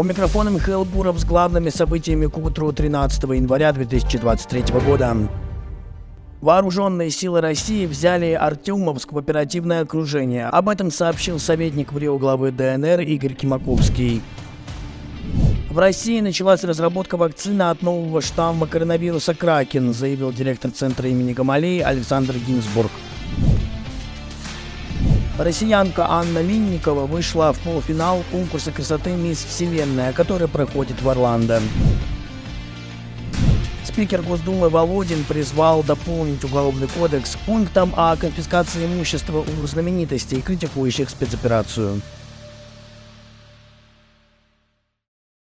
У микрофона Михаил Буров с главными событиями к утру 13 января 2023 года. Вооруженные силы России взяли Артемовск в оперативное окружение. Об этом сообщил советник в главы ДНР Игорь Кимаковский. В России началась разработка вакцины от нового штамма коронавируса «Кракен», заявил директор Центра имени Гамалеи Александр Гинзбург. Россиянка Анна Линникова вышла в полуфинал конкурса красоты «Мисс Вселенная», который проходит в Орландо. Спикер Госдумы Володин призвал дополнить Уголовный кодекс пунктом о конфискации имущества у знаменитостей, критикующих спецоперацию.